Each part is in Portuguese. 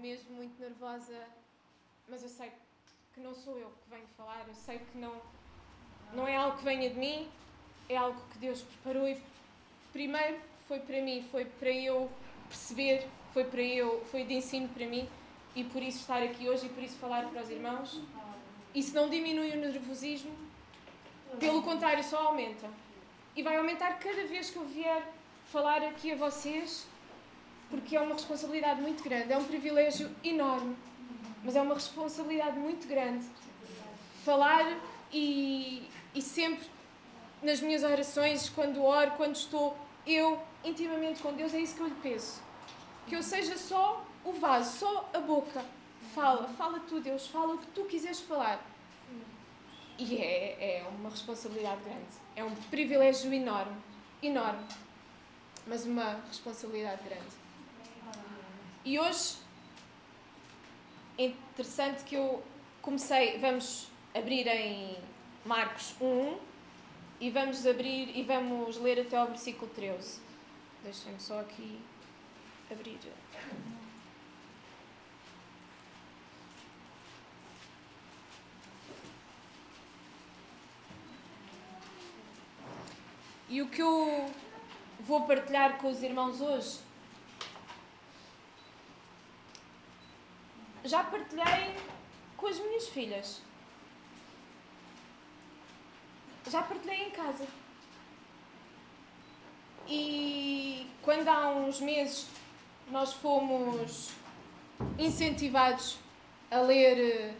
mesmo muito nervosa, mas eu sei que não sou eu que venho falar, eu sei que não, não é algo que venha de mim, é algo que Deus preparou e primeiro foi para mim, foi para eu perceber, foi para eu, foi de ensino para mim e por isso estar aqui hoje e por isso falar para os irmãos. Isso não diminui o nervosismo, pelo contrário, só aumenta. E vai aumentar cada vez que eu vier falar aqui a vocês, porque é uma responsabilidade muito grande, é um privilégio enorme, mas é uma responsabilidade muito grande. Falar e, e sempre nas minhas orações, quando oro, quando estou eu intimamente com Deus, é isso que eu lhe peço. Que eu seja só o vaso, só a boca. Fala, fala tu, Deus, fala o que tu quiseres falar. E é, é uma responsabilidade grande. É um privilégio enorme, enorme. Mas uma responsabilidade grande. E hoje é interessante que eu comecei, vamos abrir em Marcos 1 e vamos abrir e vamos ler até ao versículo 13. Deixem-me só aqui abrir. E o que eu vou partilhar com os irmãos hoje, já partilhei com as minhas filhas. Já partilhei em casa. E quando há uns meses nós fomos incentivados a ler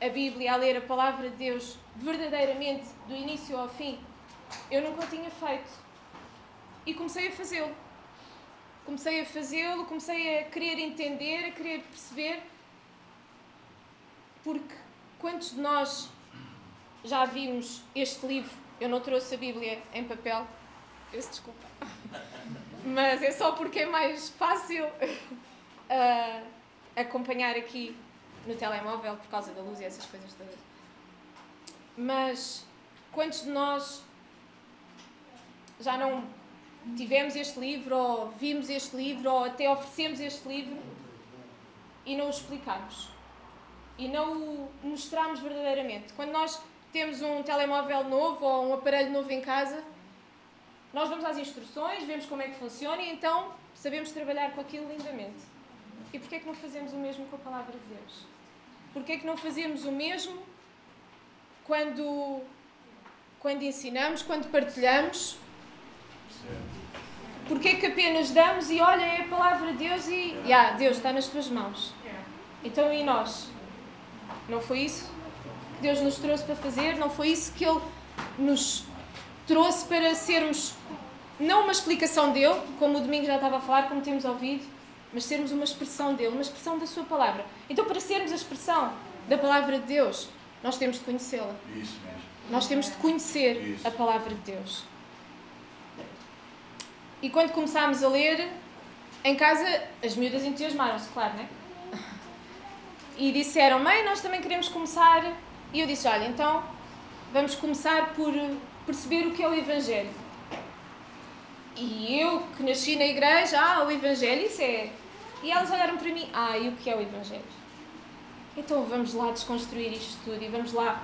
a Bíblia, a ler a palavra de Deus verdadeiramente, do início ao fim, eu nunca o tinha feito. E comecei a fazê-lo. Comecei a fazê-lo, comecei a querer entender, a querer perceber. Porque quantos de nós já vimos este livro? Eu não trouxe a Bíblia em papel, peço desculpa. Mas é só porque é mais fácil uh, acompanhar aqui no telemóvel por causa da luz e essas coisas todas. Mas quantos de nós já não tivemos este livro, ou vimos este livro, ou até oferecemos este livro e não o explicamos. E não o mostramos verdadeiramente. Quando nós temos um telemóvel novo ou um aparelho novo em casa, nós vamos às instruções, vemos como é que funciona e então sabemos trabalhar com aquilo lindamente. E porquê é que não fazemos o mesmo com a palavra de Deus? Porquê é que não fazemos o mesmo quando, quando ensinamos, quando partilhamos? Porquê é que apenas damos e olha, é a palavra de Deus e yeah, Deus está nas tuas mãos. Então e nós? Não foi isso que Deus nos trouxe para fazer? Não foi isso que Ele nos trouxe para sermos não uma explicação dele, como o domingo já estava a falar, como temos ouvido, mas sermos uma expressão dele, uma expressão da sua palavra. Então, para sermos a expressão da palavra de Deus, nós temos de conhecê-la. Isso mesmo. Nós temos de conhecer Isso. a palavra de Deus. E quando começámos a ler, em casa, as miúdas entusiasmaram-se, claro, né? E disseram, mãe, nós também queremos começar. E eu disse, olha, então vamos começar por perceber o que é o Evangelho. E eu, que nasci na igreja, ah, o Evangelho, isso é. E elas olharam para mim, ah, e o que é o Evangelho? Então vamos lá desconstruir isto tudo e vamos lá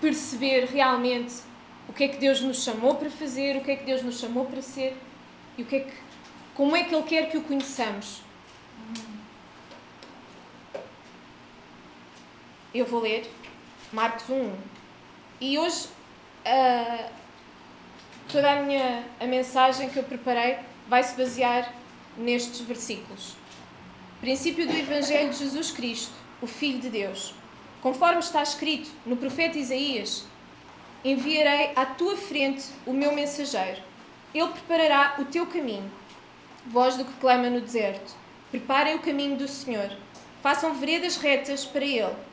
perceber realmente o que é que Deus nos chamou para fazer, o que é que Deus nos chamou para ser e o que é que, como é que Ele quer que o conheçamos. Eu vou ler Marcos 1. E hoje ah, toda a minha a mensagem que eu preparei vai se basear nestes versículos. Princípio do Evangelho de Jesus Cristo, o Filho de Deus. Conforme está escrito no profeta Isaías: Enviarei à tua frente o meu mensageiro. Ele preparará o teu caminho. Voz do que clama no deserto: Preparem o caminho do Senhor. Façam veredas retas para ele.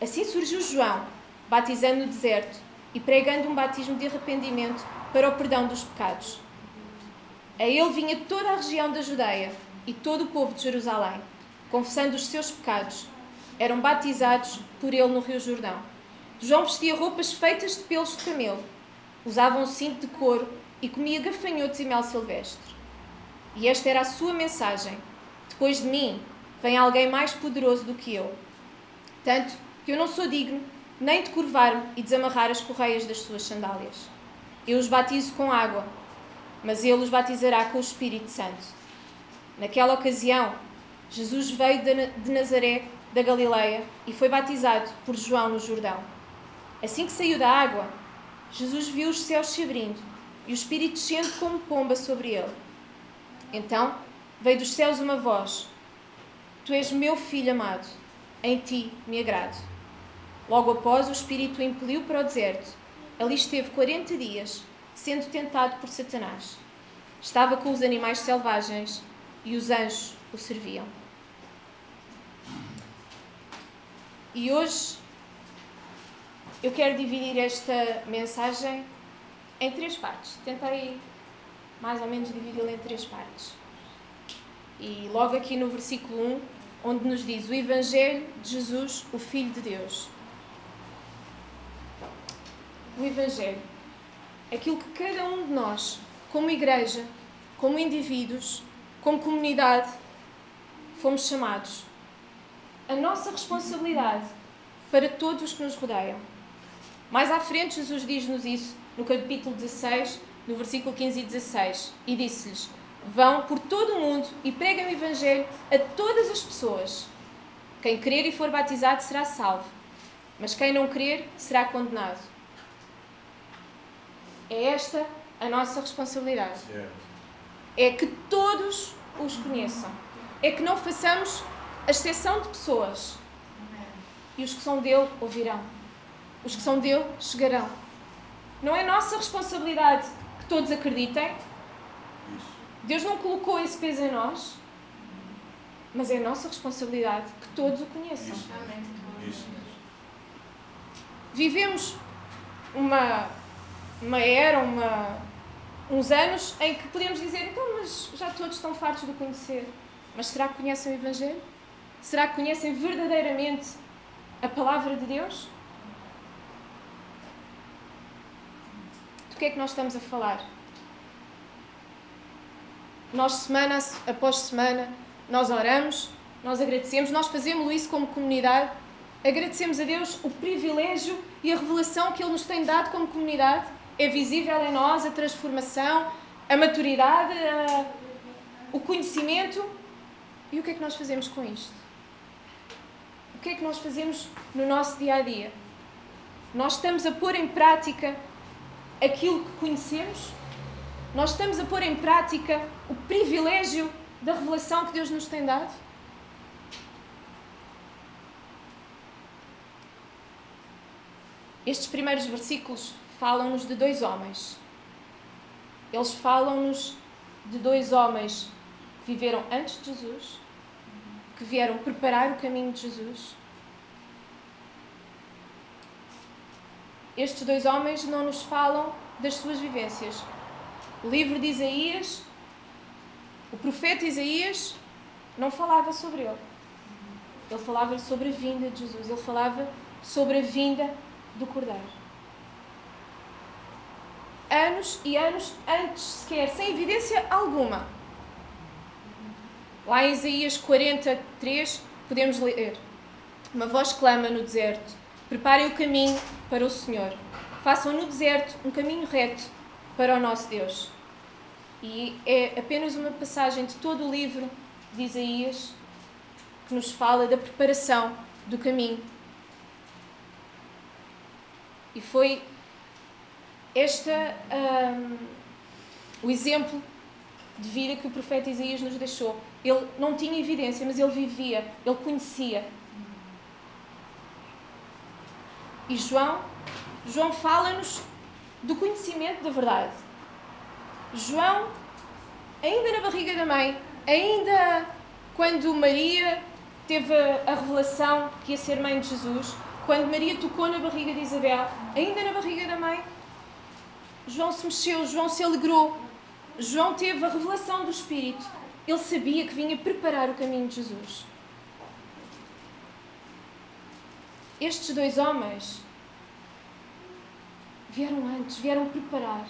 Assim surgiu João, batizando no deserto e pregando um batismo de arrependimento para o perdão dos pecados. A ele vinha toda a região da Judeia e todo o povo de Jerusalém, confessando os seus pecados. Eram batizados por ele no Rio Jordão. João vestia roupas feitas de pelos de camelo, usava um cinto de couro e comia gafanhotos e mel silvestre. E esta era a sua mensagem: Depois de mim vem alguém mais poderoso do que eu. Tanto que eu não sou digno nem de curvar-me e desamarrar as correias das suas sandálias. Eu os batizo com água, mas ele os batizará com o Espírito Santo. Naquela ocasião, Jesus veio de Nazaré, da Galileia, e foi batizado por João no Jordão. Assim que saiu da água, Jesus viu os céus se abrindo e o Espírito descendo como pomba sobre ele. Então veio dos céus uma voz: Tu és meu filho amado, em ti me agrado. Logo após, o Espírito o impeliu para o deserto. Ali esteve quarenta dias, sendo tentado por Satanás. Estava com os animais selvagens e os anjos o serviam. E hoje eu quero dividir esta mensagem em três partes. Tentei mais ou menos dividi-la em três partes. E logo aqui no versículo 1, onde nos diz o Evangelho de Jesus, o Filho de Deus. O Evangelho. Aquilo que cada um de nós, como igreja, como indivíduos, como comunidade, fomos chamados. A nossa responsabilidade para todos os que nos rodeiam. Mais à frente, Jesus diz-nos isso no capítulo 16, no versículo 15 e 16, e disse-lhes: Vão por todo o mundo e preguem o Evangelho a todas as pessoas. Quem crer e for batizado será salvo, mas quem não crer será condenado. É esta a nossa responsabilidade. É que todos os conheçam. É que não façamos exceção de pessoas. E os que são dele ouvirão. Os que são dele chegarão. Não é nossa responsabilidade que todos acreditem. Deus não colocou esse peso em nós. Mas é nossa responsabilidade que todos o conheçam. Vivemos uma, uma era, uma, uns anos em que podemos dizer, então, mas já todos estão fartos de conhecer. Mas será que conhecem o Evangelho? Será que conhecem verdadeiramente a palavra de Deus? que é que nós estamos a falar? Nós, semana após semana, nós oramos, nós agradecemos, nós fazemos isso como comunidade. Agradecemos a Deus o privilégio e a revelação que Ele nos tem dado como comunidade. É visível em nós a transformação, a maturidade, a... o conhecimento. E o que é que nós fazemos com isto? O que é que nós fazemos no nosso dia a dia? Nós estamos a pôr em prática aquilo que conhecemos? Nós estamos a pôr em prática o privilégio da revelação que Deus nos tem dado? Estes primeiros versículos falam-nos de dois homens. Eles falam-nos de dois homens que viveram antes de Jesus, que vieram preparar o caminho de Jesus estes dois homens não nos falam das suas vivências. O livro de Isaías, o profeta Isaías, não falava sobre ele. Ele falava sobre a vinda de Jesus. Ele falava sobre a vinda do Cordeiro. Anos e anos antes sequer, sem evidência alguma. Lá em Isaías 43, podemos ler: Uma voz clama no deserto Preparem o caminho para o Senhor. Façam no deserto um caminho reto para o nosso Deus. E é apenas uma passagem de todo o livro de Isaías que nos fala da preparação do caminho. E foi este um, o exemplo de vida que o profeta Isaías nos deixou. Ele não tinha evidência, mas ele vivia, ele conhecia E João, João fala-nos do conhecimento da verdade. João, ainda na barriga da mãe, ainda quando Maria teve a revelação que ia ser mãe de Jesus, quando Maria tocou na barriga de Isabel, ainda na barriga da mãe, João se mexeu, João se alegrou, João teve a revelação do Espírito. Ele sabia que vinha preparar o caminho de Jesus. estes dois homens vieram antes, vieram preparar.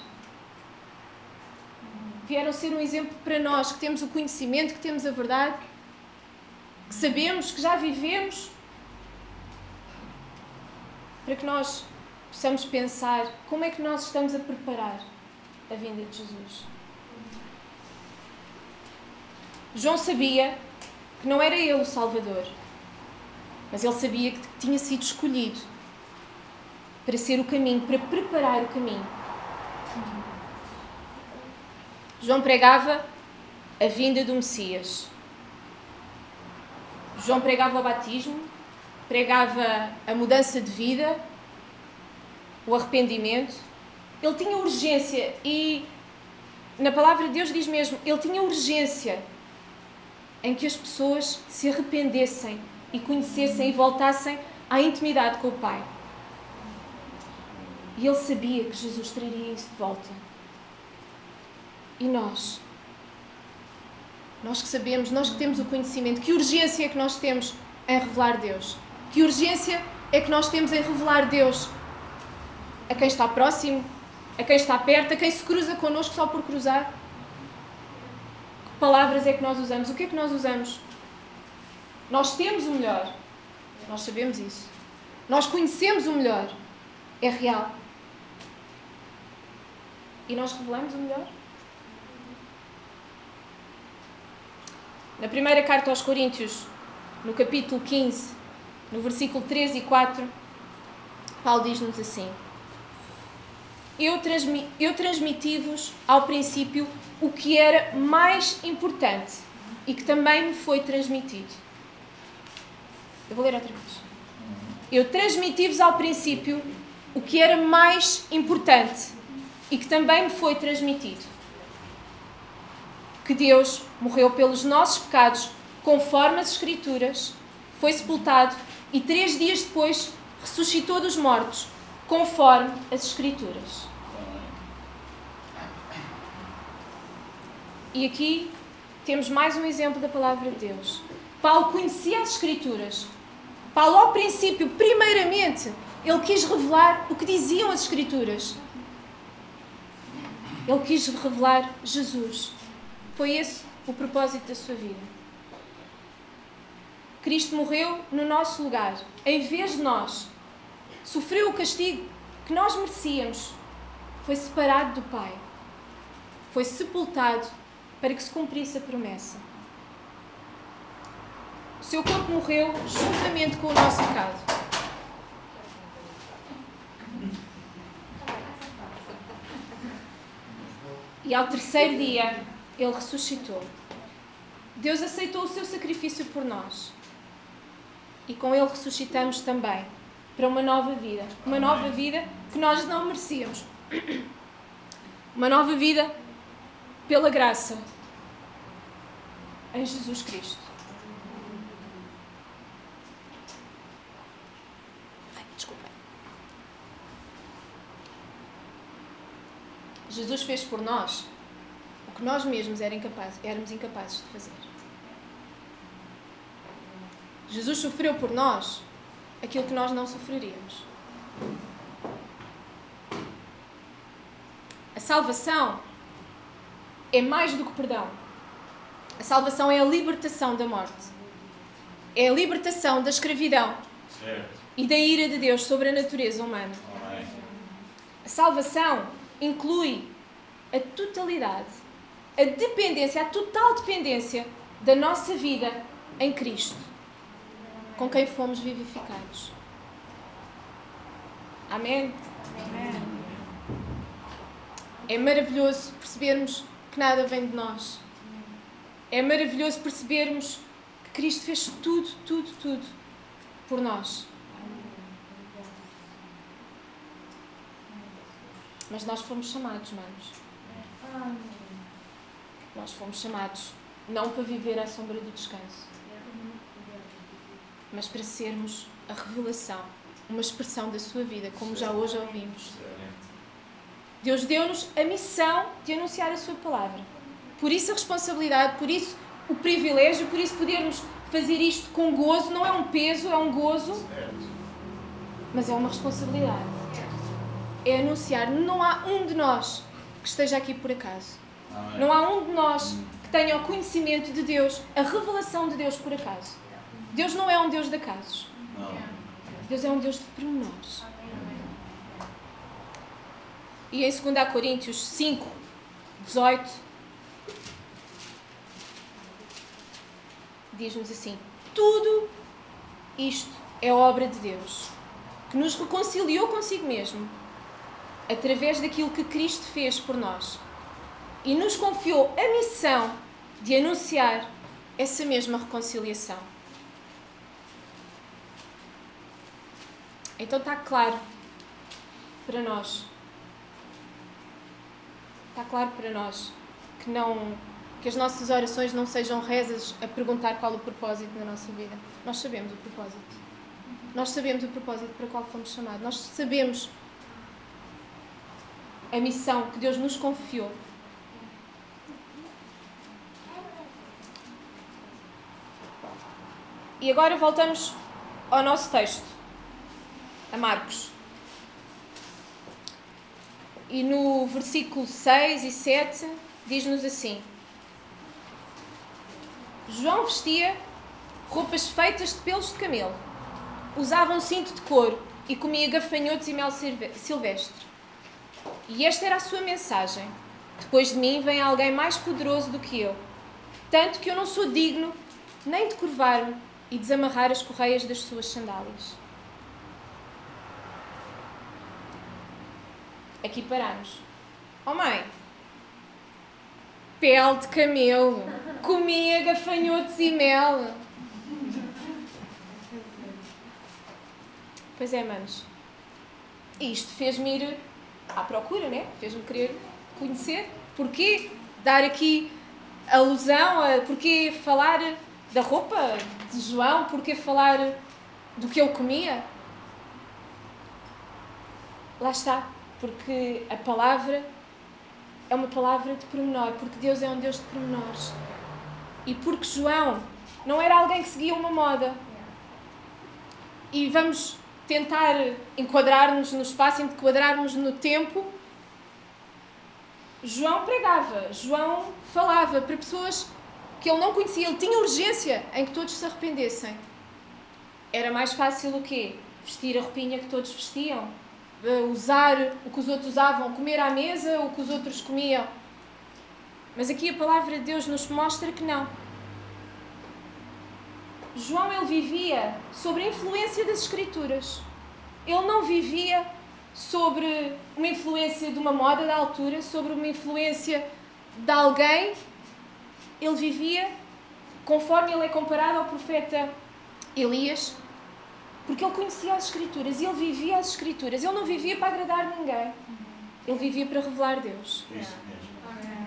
Vieram ser um exemplo para nós que temos o conhecimento, que temos a verdade. que sabemos, que já vivemos, para que nós possamos pensar como é que nós estamos a preparar a vinda de Jesus. João sabia que não era ele o Salvador, mas ele sabia que tinha sido escolhido para ser o caminho, para preparar o caminho. João pregava a vinda do Messias. João pregava o batismo, pregava a mudança de vida, o arrependimento. Ele tinha urgência e na palavra de Deus diz mesmo, ele tinha urgência em que as pessoas se arrependessem e conhecessem e voltassem à intimidade com o Pai. E ele sabia que Jesus traria isso de volta. E nós? Nós que sabemos, nós que temos o conhecimento, que urgência é que nós temos em revelar Deus? Que urgência é que nós temos em revelar Deus a quem está próximo, a quem está perto, a quem se cruza connosco só por cruzar? Que palavras é que nós usamos? O que é que nós usamos? Nós temos o melhor. Nós sabemos isso. Nós conhecemos o melhor. É real. E nós revelamos o melhor? Na primeira carta aos Coríntios, no capítulo 15, no versículo 3 e 4, Paulo diz-nos assim: Eu, transmi eu transmiti-vos ao princípio o que era mais importante e que também me foi transmitido. Eu vou ler outra vez. Eu transmiti-vos ao princípio o que era mais importante e que também me foi transmitido. Que Deus morreu pelos nossos pecados, conforme as Escrituras, foi sepultado e três dias depois ressuscitou dos mortos, conforme as Escrituras. E aqui temos mais um exemplo da palavra de Deus. Paulo conhecia as Escrituras. Paulo, ao princípio, primeiramente, ele quis revelar o que diziam as Escrituras. Ele quis revelar Jesus. Foi esse o propósito da sua vida. Cristo morreu no nosso lugar, em vez de nós. Sofreu o castigo que nós merecíamos. Foi separado do Pai. Foi sepultado para que se cumprisse a promessa. O seu corpo morreu juntamente com o nosso pecado. E ao terceiro dia, ele ressuscitou. Deus aceitou o seu sacrifício por nós. E com ele ressuscitamos também para uma nova vida. Uma nova vida que nós não merecíamos. Uma nova vida pela graça em Jesus Cristo. Ai. Jesus fez por nós o que nós mesmos éramos incapazes de fazer. Jesus sofreu por nós aquilo que nós não sofreríamos. A salvação é mais do que perdão. A salvação é a libertação da morte. É a libertação da escravidão certo. e da ira de Deus sobre a natureza humana. A salvação inclui a totalidade, a dependência, a total dependência da nossa vida em Cristo, com quem fomos vivificados. Amém? Amém. É maravilhoso percebermos que nada vem de nós. É maravilhoso percebermos que Cristo fez tudo, tudo, tudo por nós. Mas nós fomos chamados, manos. Nós fomos chamados não para viver à sombra do descanso, mas para sermos a revelação, uma expressão da sua vida, como já hoje ouvimos. Deus deu-nos a missão de anunciar a Sua palavra. Por isso a responsabilidade, por isso o privilégio, por isso podermos fazer isto com gozo. Não é um peso, é um gozo, mas é uma responsabilidade. É anunciar. Não há um de nós que esteja aqui por acaso. Não há um de nós que tenha o conhecimento de Deus, a revelação de Deus por acaso. Deus não é um Deus de acasos. Deus é um Deus de pormenores. E em 2 Coríntios 5, 18, diz-nos assim: Tudo isto é obra de Deus, que nos reconciliou consigo mesmo, através daquilo que Cristo fez por nós, e nos confiou a missão de anunciar essa mesma reconciliação. Então está claro para nós. Está claro para nós que não que as nossas orações não sejam rezas a perguntar qual o propósito na nossa vida. Nós sabemos o propósito. Nós sabemos o propósito para qual fomos chamados. Nós sabemos a missão que Deus nos confiou. E agora voltamos ao nosso texto, a Marcos. E no versículo 6 e 7 diz-nos assim: João vestia roupas feitas de pelos de camelo, usava um cinto de couro e comia gafanhotos e mel silvestre. E esta era a sua mensagem: Depois de mim vem alguém mais poderoso do que eu, tanto que eu não sou digno nem de curvar-me e desamarrar as correias das suas sandálias. Aqui paramos. Oh mãe, pele de camelo, comia gafanhotos e mel. Pois é, manos. Isto fez-me ir à procura, né? Fez-me querer conhecer. Porquê dar aqui alusão a. Porquê falar da roupa de João? Porquê falar do que ele comia? Lá está. Porque a palavra é uma palavra de pormenor. Porque Deus é um Deus de pormenores. E porque João não era alguém que seguia uma moda. E vamos tentar enquadrar-nos no espaço, enquadrar-nos no tempo. João pregava, João falava para pessoas que ele não conhecia, ele tinha urgência em que todos se arrependessem. Era mais fácil o quê? Vestir a roupinha que todos vestiam, usar o que os outros usavam, comer à mesa o que os outros comiam. Mas aqui a palavra de Deus nos mostra que não. João ele vivia sobre a influência das escrituras. Ele não vivia sobre uma influência de uma moda da altura, sobre uma influência de alguém. Ele vivia conforme ele é comparado ao profeta Elias, porque ele conhecia as escrituras e ele vivia as escrituras. Ele não vivia para agradar ninguém. Ele vivia para revelar Deus. Isso mesmo.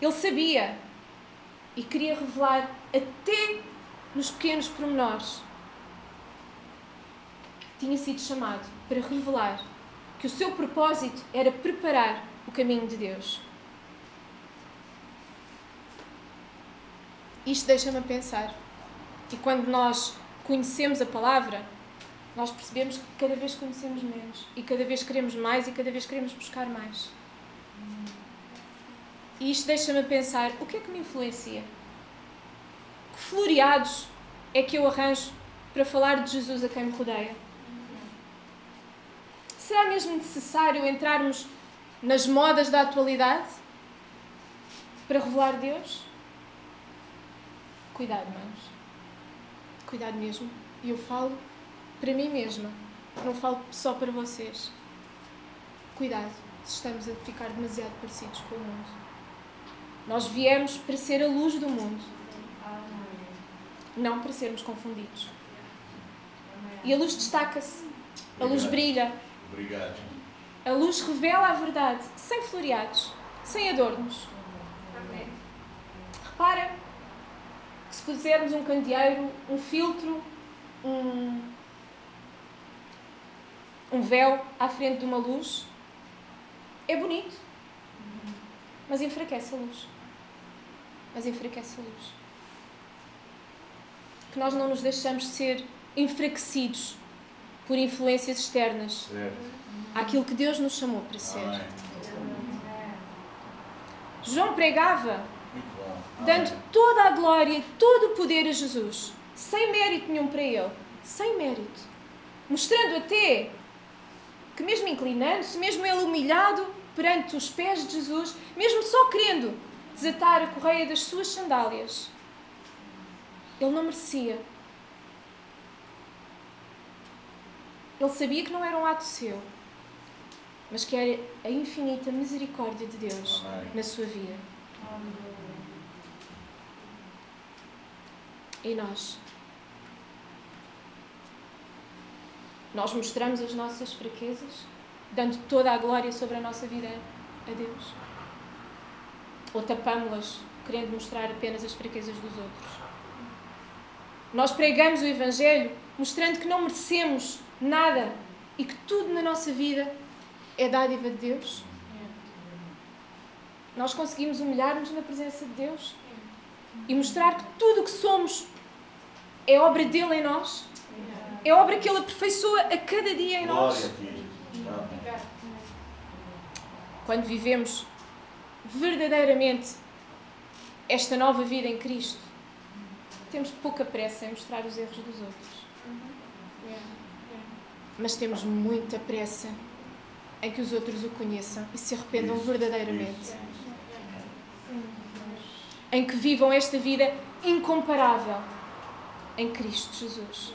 Ele sabia e queria revelar até nos pequenos pormenores. Tinha sido chamado para revelar que o seu propósito era preparar o caminho de Deus. Isto deixa-me a pensar. E quando nós conhecemos a palavra, nós percebemos que cada vez conhecemos menos. E cada vez queremos mais e cada vez queremos buscar mais. E isto deixa-me pensar: o que é que me influencia? Que floreados é que eu arranjo para falar de Jesus a quem me rodeia? Será mesmo necessário entrarmos nas modas da atualidade para revelar Deus? Cuidado, Cuidado mesmo. E eu falo para mim mesma. Não falo só para vocês. Cuidado se estamos a ficar demasiado parecidos com o mundo. Nós viemos para ser a luz do mundo, não para sermos confundidos. E a luz destaca-se, a luz brilha, Obrigado. a luz revela a verdade, sem floreados, sem adornos. Repara que se pusermos um candeeiro, um filtro, um, um véu à frente de uma luz, é bonito, mas enfraquece a luz. Mas enfraquece a luz. Que nós não nos deixamos ser enfraquecidos por influências externas Certo. àquilo que Deus nos chamou para ser. Amém. João pregava. Dando toda a glória, todo o poder a Jesus, sem mérito nenhum para Ele, sem mérito, mostrando até que, mesmo inclinando-se, mesmo Ele humilhado perante os pés de Jesus, mesmo só querendo desatar a correia das suas sandálias, Ele não merecia. Ele sabia que não era um ato seu, mas que era a infinita misericórdia de Deus Amém. na sua vida. E nós? Nós mostramos as nossas fraquezas, dando toda a glória sobre a nossa vida a Deus? Ou tapámos-las, querendo mostrar apenas as fraquezas dos outros? Nós pregamos o Evangelho mostrando que não merecemos nada e que tudo na nossa vida é dádiva de Deus? Nós conseguimos humilhar-nos na presença de Deus e mostrar que tudo o que somos é obra dele em nós? É obra que ele aperfeiçoa a cada dia em nós? Quando vivemos verdadeiramente esta nova vida em Cristo, temos pouca pressa em mostrar os erros dos outros. Mas temos muita pressa em que os outros o conheçam e se arrependam verdadeiramente. Em que vivam esta vida incomparável em Cristo Jesus.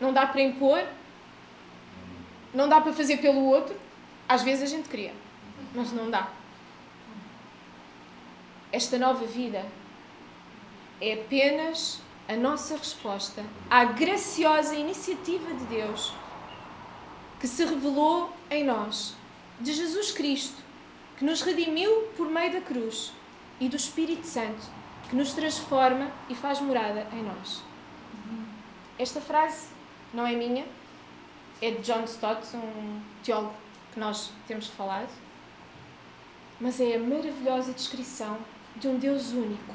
Não dá para impor, não dá para fazer pelo outro. Às vezes a gente queria, mas não dá. Esta nova vida é apenas a nossa resposta à graciosa iniciativa de Deus que se revelou em nós, de Jesus Cristo, que nos redimiu por meio da cruz e do Espírito Santo, que nos transforma e faz morada em nós. Esta frase não é minha, é de John Stott, um teólogo que nós temos falado, mas é a maravilhosa descrição de um Deus único.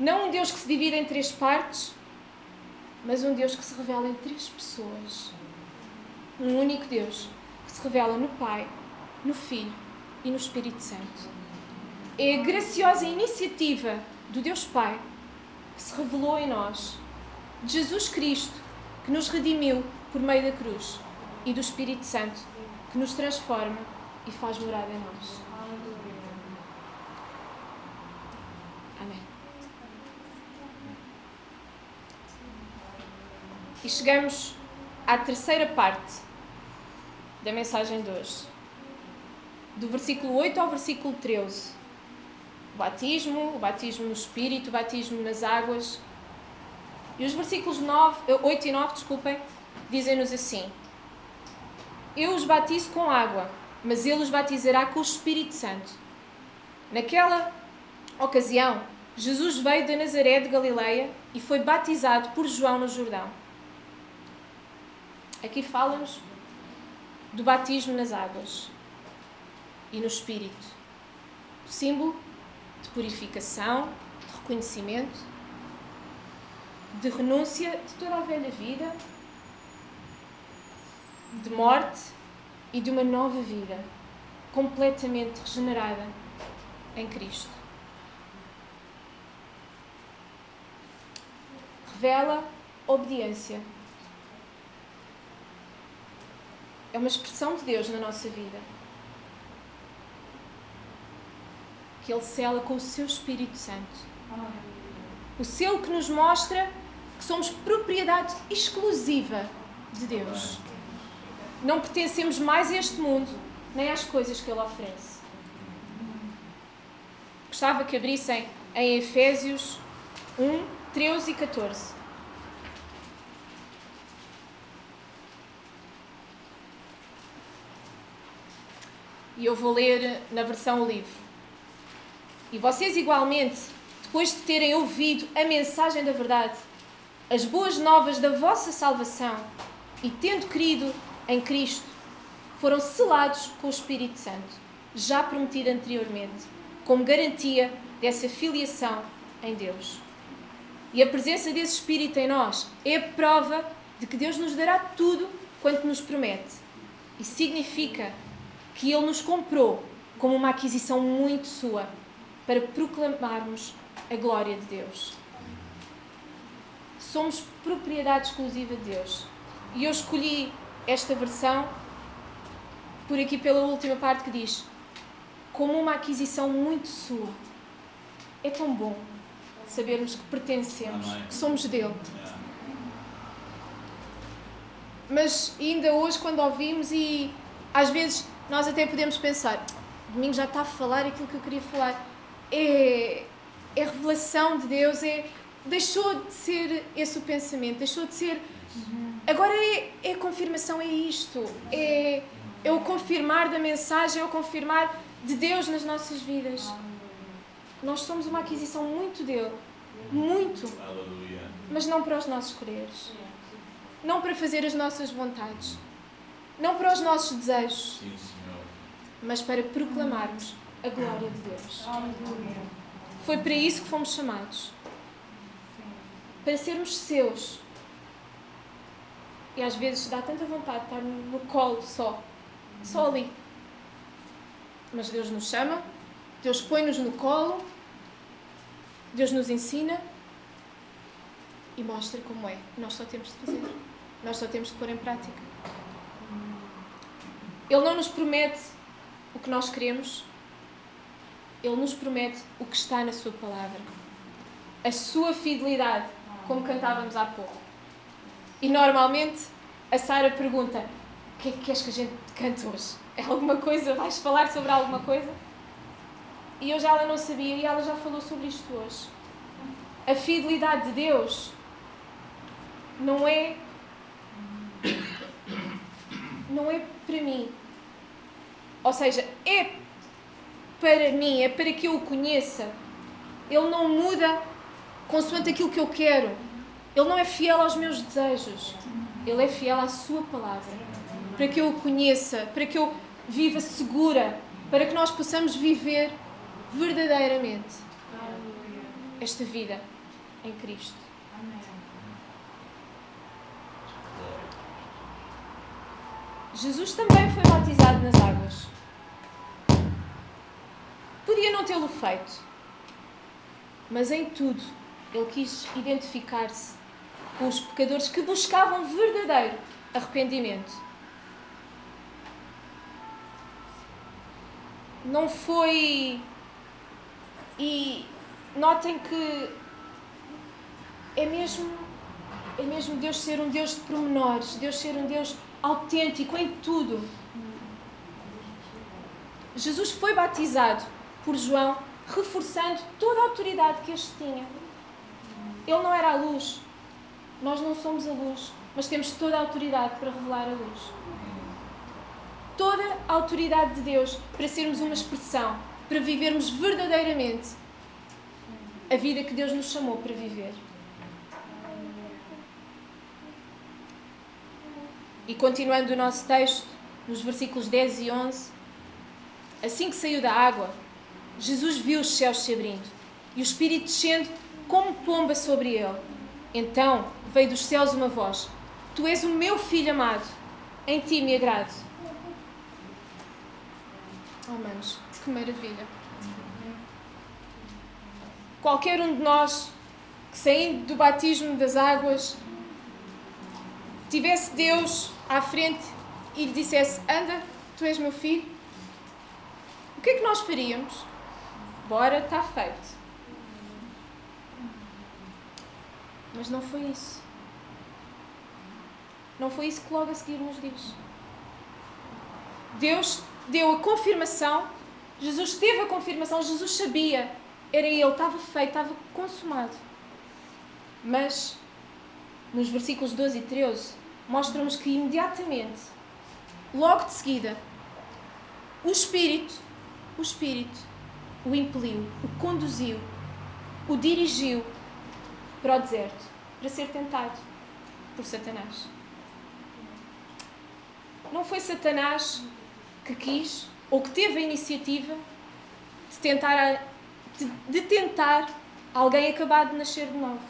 Não um Deus que se divide em três partes, mas um Deus que se revela em três pessoas um único Deus que se revela no Pai, no Filho e no Espírito Santo. É a graciosa iniciativa do Deus Pai que se revelou em nós, de Jesus Cristo, que nos redimiu por meio da cruz, e do Espírito Santo, que nos transforma e faz morada em nós. Amém. E chegamos à terceira parte da mensagem de hoje. Do versículo 8 ao versículo 13. O batismo, o batismo no Espírito, o batismo nas águas. E os versículos 9, 8 e 9, desculpem, dizem-nos assim: Eu os batizo com água, mas ele os batizará com o Espírito Santo. Naquela ocasião, Jesus veio de Nazaré de Galileia e foi batizado por João no Jordão. Aqui fala-nos do batismo nas águas e no Espírito. O símbolo purificação, de reconhecimento, de renúncia de toda a velha vida, de morte e de uma nova vida completamente regenerada em Cristo. Revela obediência é uma expressão de Deus na nossa vida. Que Ele cela com o seu Espírito Santo. O selo que nos mostra que somos propriedade exclusiva de Deus. Não pertencemos mais a este mundo, nem às coisas que Ele oferece. Gostava que abrissem em Efésios 1, 13 e 14. e eu vou ler na versão livre. E vocês, igualmente, depois de terem ouvido a mensagem da verdade, as boas novas da vossa salvação, e tendo crido em Cristo, foram selados com o Espírito Santo, já prometido anteriormente, como garantia dessa filiação em Deus. E a presença desse Espírito em nós é a prova de que Deus nos dará tudo quanto nos promete. E significa que Ele nos comprou como uma aquisição muito sua, para proclamarmos a glória de Deus. Somos propriedade exclusiva de Deus. E eu escolhi esta versão por aqui pela última parte que diz: como uma aquisição muito sua. É tão bom sabermos que pertencemos, que somos dele. Mas ainda hoje, quando ouvimos, e às vezes nós até podemos pensar: domingo já está a falar aquilo que eu queria falar. É, é revelação de Deus, é, deixou de ser esse o pensamento, deixou de ser. Agora é, é confirmação, é isto. É, é o confirmar da mensagem, é o confirmar de Deus nas nossas vidas. Nós somos uma aquisição muito dele. Muito. Mas não para os nossos quereres. Não para fazer as nossas vontades. Não para os nossos desejos. Mas para proclamarmos a glória de Deus. Foi para isso que fomos chamados. Para sermos seus. E às vezes dá tanta vontade de estar no colo só. Só ali. Mas Deus nos chama, Deus põe-nos no colo, Deus nos ensina e mostra como é. Nós só temos de fazer. Nós só temos de pôr em prática. Ele não nos promete o que nós queremos, ele nos promete o que está na Sua palavra. A Sua fidelidade, como cantávamos há pouco. E normalmente a Sara pergunta: O que é que queres que a gente cante hoje? É alguma coisa? Vais falar sobre alguma coisa? E eu já ela não sabia e ela já falou sobre isto hoje. A fidelidade de Deus não é não é para mim. Ou seja, é para mim, é para que eu o conheça. Ele não muda consoante aquilo que eu quero. Ele não é fiel aos meus desejos. Ele é fiel à sua palavra. Para que eu o conheça, para que eu viva segura, para que nós possamos viver verdadeiramente esta vida em Cristo. Jesus também foi batizado nas águas. Podia não tê-lo feito, mas em tudo ele quis identificar-se com os pecadores que buscavam verdadeiro arrependimento. não foi. E notem que é mesmo, é mesmo Deus ser um Deus de pormenores, Deus ser um Deus autêntico em tudo. Jesus foi batizado por João, reforçando toda a autoridade que este tinha. Ele não era a luz, nós não somos a luz, mas temos toda a autoridade para revelar a luz toda a autoridade de Deus para sermos uma expressão, para vivermos verdadeiramente a vida que Deus nos chamou para viver. E continuando o nosso texto, nos versículos 10 e 11, assim que saiu da água, Jesus viu os céus se abrindo e o Espírito descendo como pomba sobre ele. Então veio dos céus uma voz: Tu és o meu filho amado, em ti me agrado. Oh, manos, que maravilha. Qualquer um de nós que saindo do batismo das águas tivesse Deus à frente e lhe dissesse: Anda, tu és meu filho, o que é que nós faríamos? Bora, está feito. Mas não foi isso. Não foi isso que logo a seguir nos diz. Deus deu a confirmação, Jesus teve a confirmação, Jesus sabia, era ele, estava feito, estava consumado. Mas nos versículos 12 e 13 mostra-nos que imediatamente, logo de seguida, o Espírito, o Espírito o impeliu, o conduziu, o dirigiu para o deserto, para ser tentado por Satanás. Não foi Satanás que quis ou que teve a iniciativa de tentar, de, de tentar alguém acabar de nascer de novo.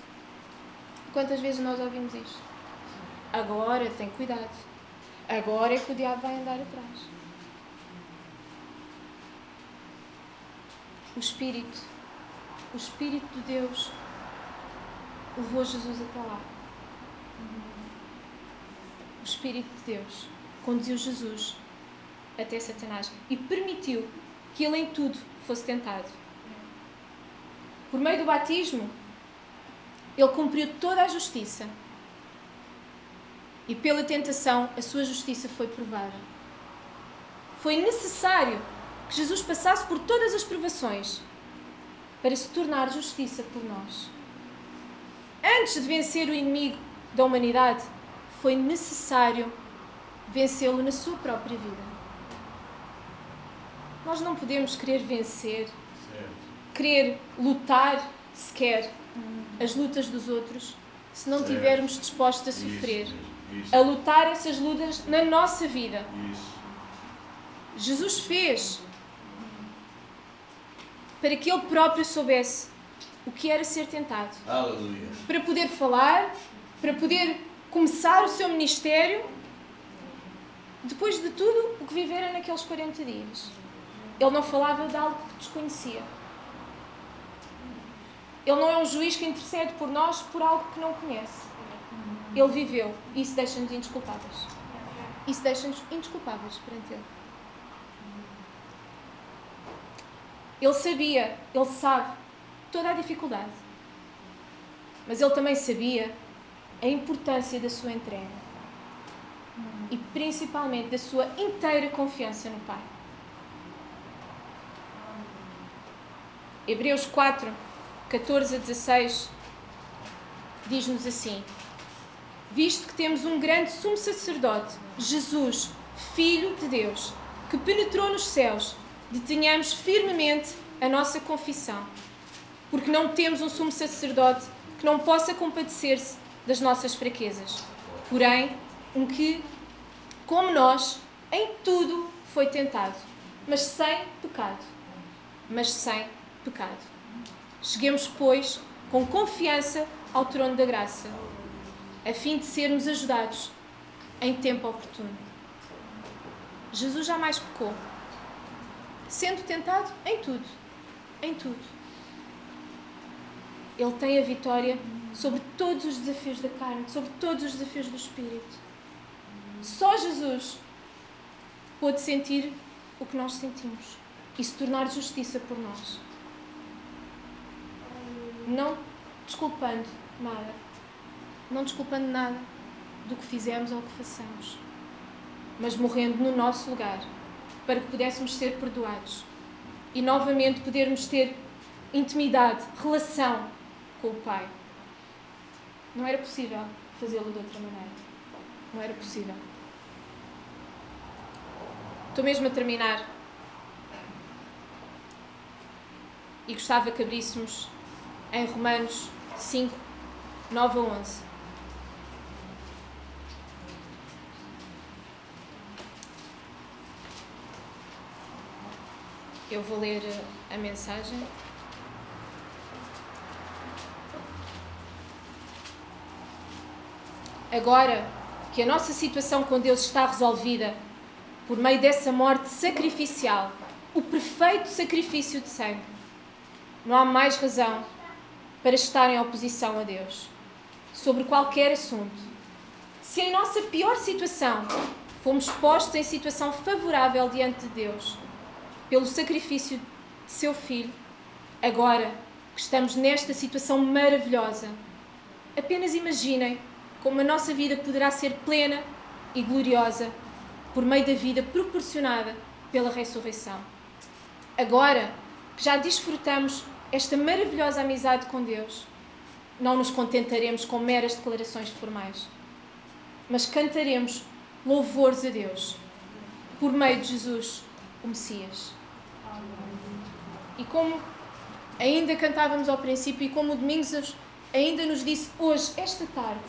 Quantas vezes nós ouvimos isto? Agora tem cuidado. Agora é que o diabo vai andar atrás. O Espírito, o Espírito de Deus levou Jesus até lá. O Espírito de Deus conduziu Jesus até Satanás e permitiu que ele em tudo fosse tentado. Por meio do batismo, ele cumpriu toda a justiça. E pela tentação, a sua justiça foi provada. Foi necessário que Jesus passasse por todas as provações para se tornar justiça por nós. Antes de vencer o inimigo da humanidade, foi necessário vencê-lo na sua própria vida. Nós não podemos querer vencer, querer lutar sequer as lutas dos outros se não estivermos dispostos a sofrer, a lutar essas lutas na nossa vida. Jesus fez para que ele próprio soubesse o que era ser tentado. Aleluia. Para poder falar, para poder começar o seu ministério, depois de tudo o que viveram naqueles 40 dias. Ele não falava de algo que desconhecia. Ele não é um juiz que intercede por nós por algo que não conhece. Ele viveu e isso deixa-nos indesculpáveis. Isso deixa-nos indesculpáveis perante Ele. Ele sabia, ele sabe toda a dificuldade. Mas ele também sabia a importância da sua entrega. E principalmente da sua inteira confiança no Pai. Hebreus 4, 14 a 16 diz-nos assim: Visto que temos um grande sumo sacerdote, Jesus, Filho de Deus, que penetrou nos céus, detenhamos firmemente a nossa confissão, porque não temos um sumo sacerdote que não possa compadecer-se das nossas fraquezas, porém, um que, como nós, em tudo foi tentado, mas sem pecado. Mas sem pecado. Cheguemos, pois, com confiança ao trono da graça, a fim de sermos ajudados em tempo oportuno. Jesus jamais pecou sendo tentado em tudo. Em tudo. Ele tem a vitória sobre todos os desafios da carne, sobre todos os desafios do espírito. Só Jesus pôde sentir o que nós sentimos e se tornar justiça por nós. Não desculpando nada. Não desculpando nada do que fizemos ou que façamos. Mas morrendo no nosso lugar para que pudéssemos ser perdoados e novamente podermos ter intimidade, relação com o Pai. Não era possível fazê-lo de outra maneira. Não era possível. Estou mesmo a terminar. E gostava que abríssemos em Romanos 5, 9 a 11. Eu vou ler eh, a mensagem. Agora que a nossa situação com Deus está resolvida por meio dessa morte sacrificial, o perfeito sacrifício de sangue, não há mais razão para estar em oposição a Deus sobre qualquer assunto. Se em nossa pior situação fomos postos em situação favorável diante de Deus, pelo sacrifício de seu filho, agora que estamos nesta situação maravilhosa, apenas imaginem como a nossa vida poderá ser plena e gloriosa por meio da vida proporcionada pela ressurreição. Agora que já desfrutamos esta maravilhosa amizade com Deus, não nos contentaremos com meras declarações formais, mas cantaremos louvores a Deus por meio de Jesus, o Messias. E como ainda cantávamos ao princípio e como o Domingos ainda nos disse hoje, esta tarde,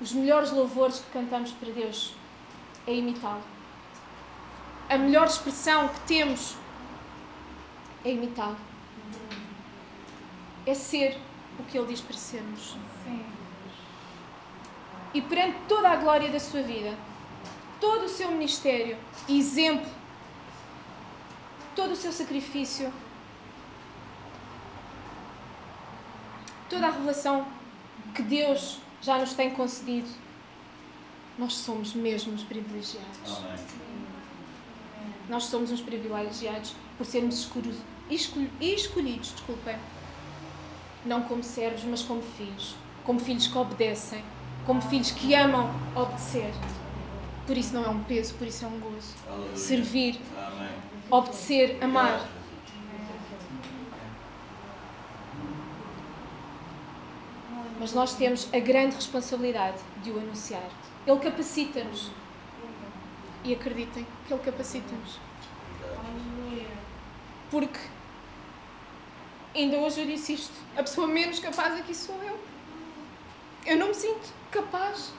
os melhores louvores que cantamos para Deus é imitá-lo. A melhor expressão que temos é imitá-lo. É ser o que Ele diz para sermos. E perante toda a glória da sua vida, todo o seu ministério exemplo todo o seu sacrifício, toda a revelação que Deus já nos tem concedido, nós somos mesmo os privilegiados. Amém. Nós somos uns privilegiados por sermos escolhidos, escolhidos desculpem, não como servos, mas como filhos. Como filhos que obedecem, como filhos que amam obedecer. Por isso não é um peso, por isso é um gozo. Aleluia. Servir, Amém. obedecer, amar. Mas nós temos a grande responsabilidade de o anunciar. Ele capacita-nos. E acreditem que Ele capacita-nos. Porque ainda hoje eu disse isto: a pessoa menos capaz aqui sou eu. Eu não me sinto capaz.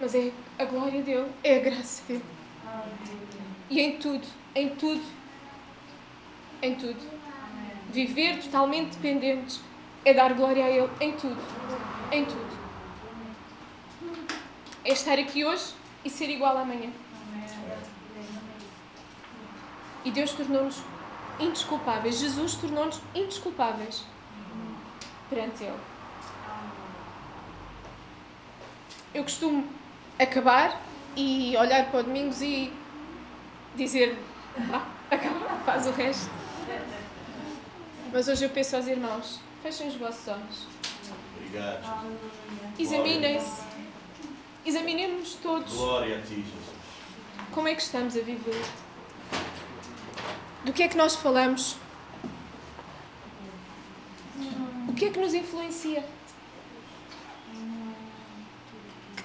Mas é a glória dele, é a graça dele. E em tudo, em tudo, em tudo. Viver totalmente dependentes é dar glória a Ele em tudo. Em tudo. É estar aqui hoje e ser igual amanhã. E Deus tornou-nos indesculpáveis. Jesus tornou-nos indesculpáveis perante Ele. Eu costumo acabar e olhar para o Domingos e dizer: ah, acaba, faz o resto. Mas hoje eu peço aos irmãos: fechem os vossos olhos, Obrigado. examinem-se, examinemos todos Glória a ti, Jesus. como é que estamos a viver. Do que é que nós falamos? O que é que nos influencia?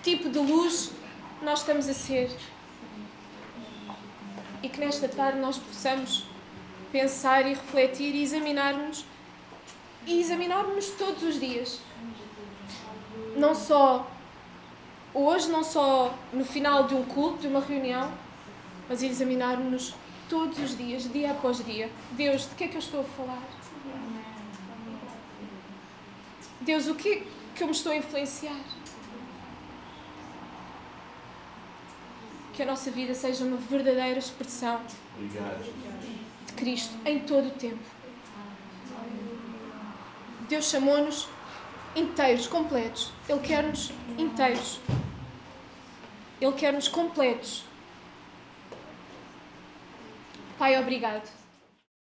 Que tipo de luz nós estamos a ser? E que nesta tarde nós possamos pensar e refletir e examinar-nos e examinar-nos todos os dias. Não só hoje, não só no final de um culto, de uma reunião, mas examinar-nos todos os dias, dia após dia. Deus, de que é que eu estou a falar? Deus, o que é que eu me estou a influenciar? Que a nossa vida seja uma verdadeira expressão Obrigado, de Cristo em todo o tempo. Deus chamou-nos inteiros, completos. Ele quer-nos inteiros. Ele quer-nos completos. Pai, obrigado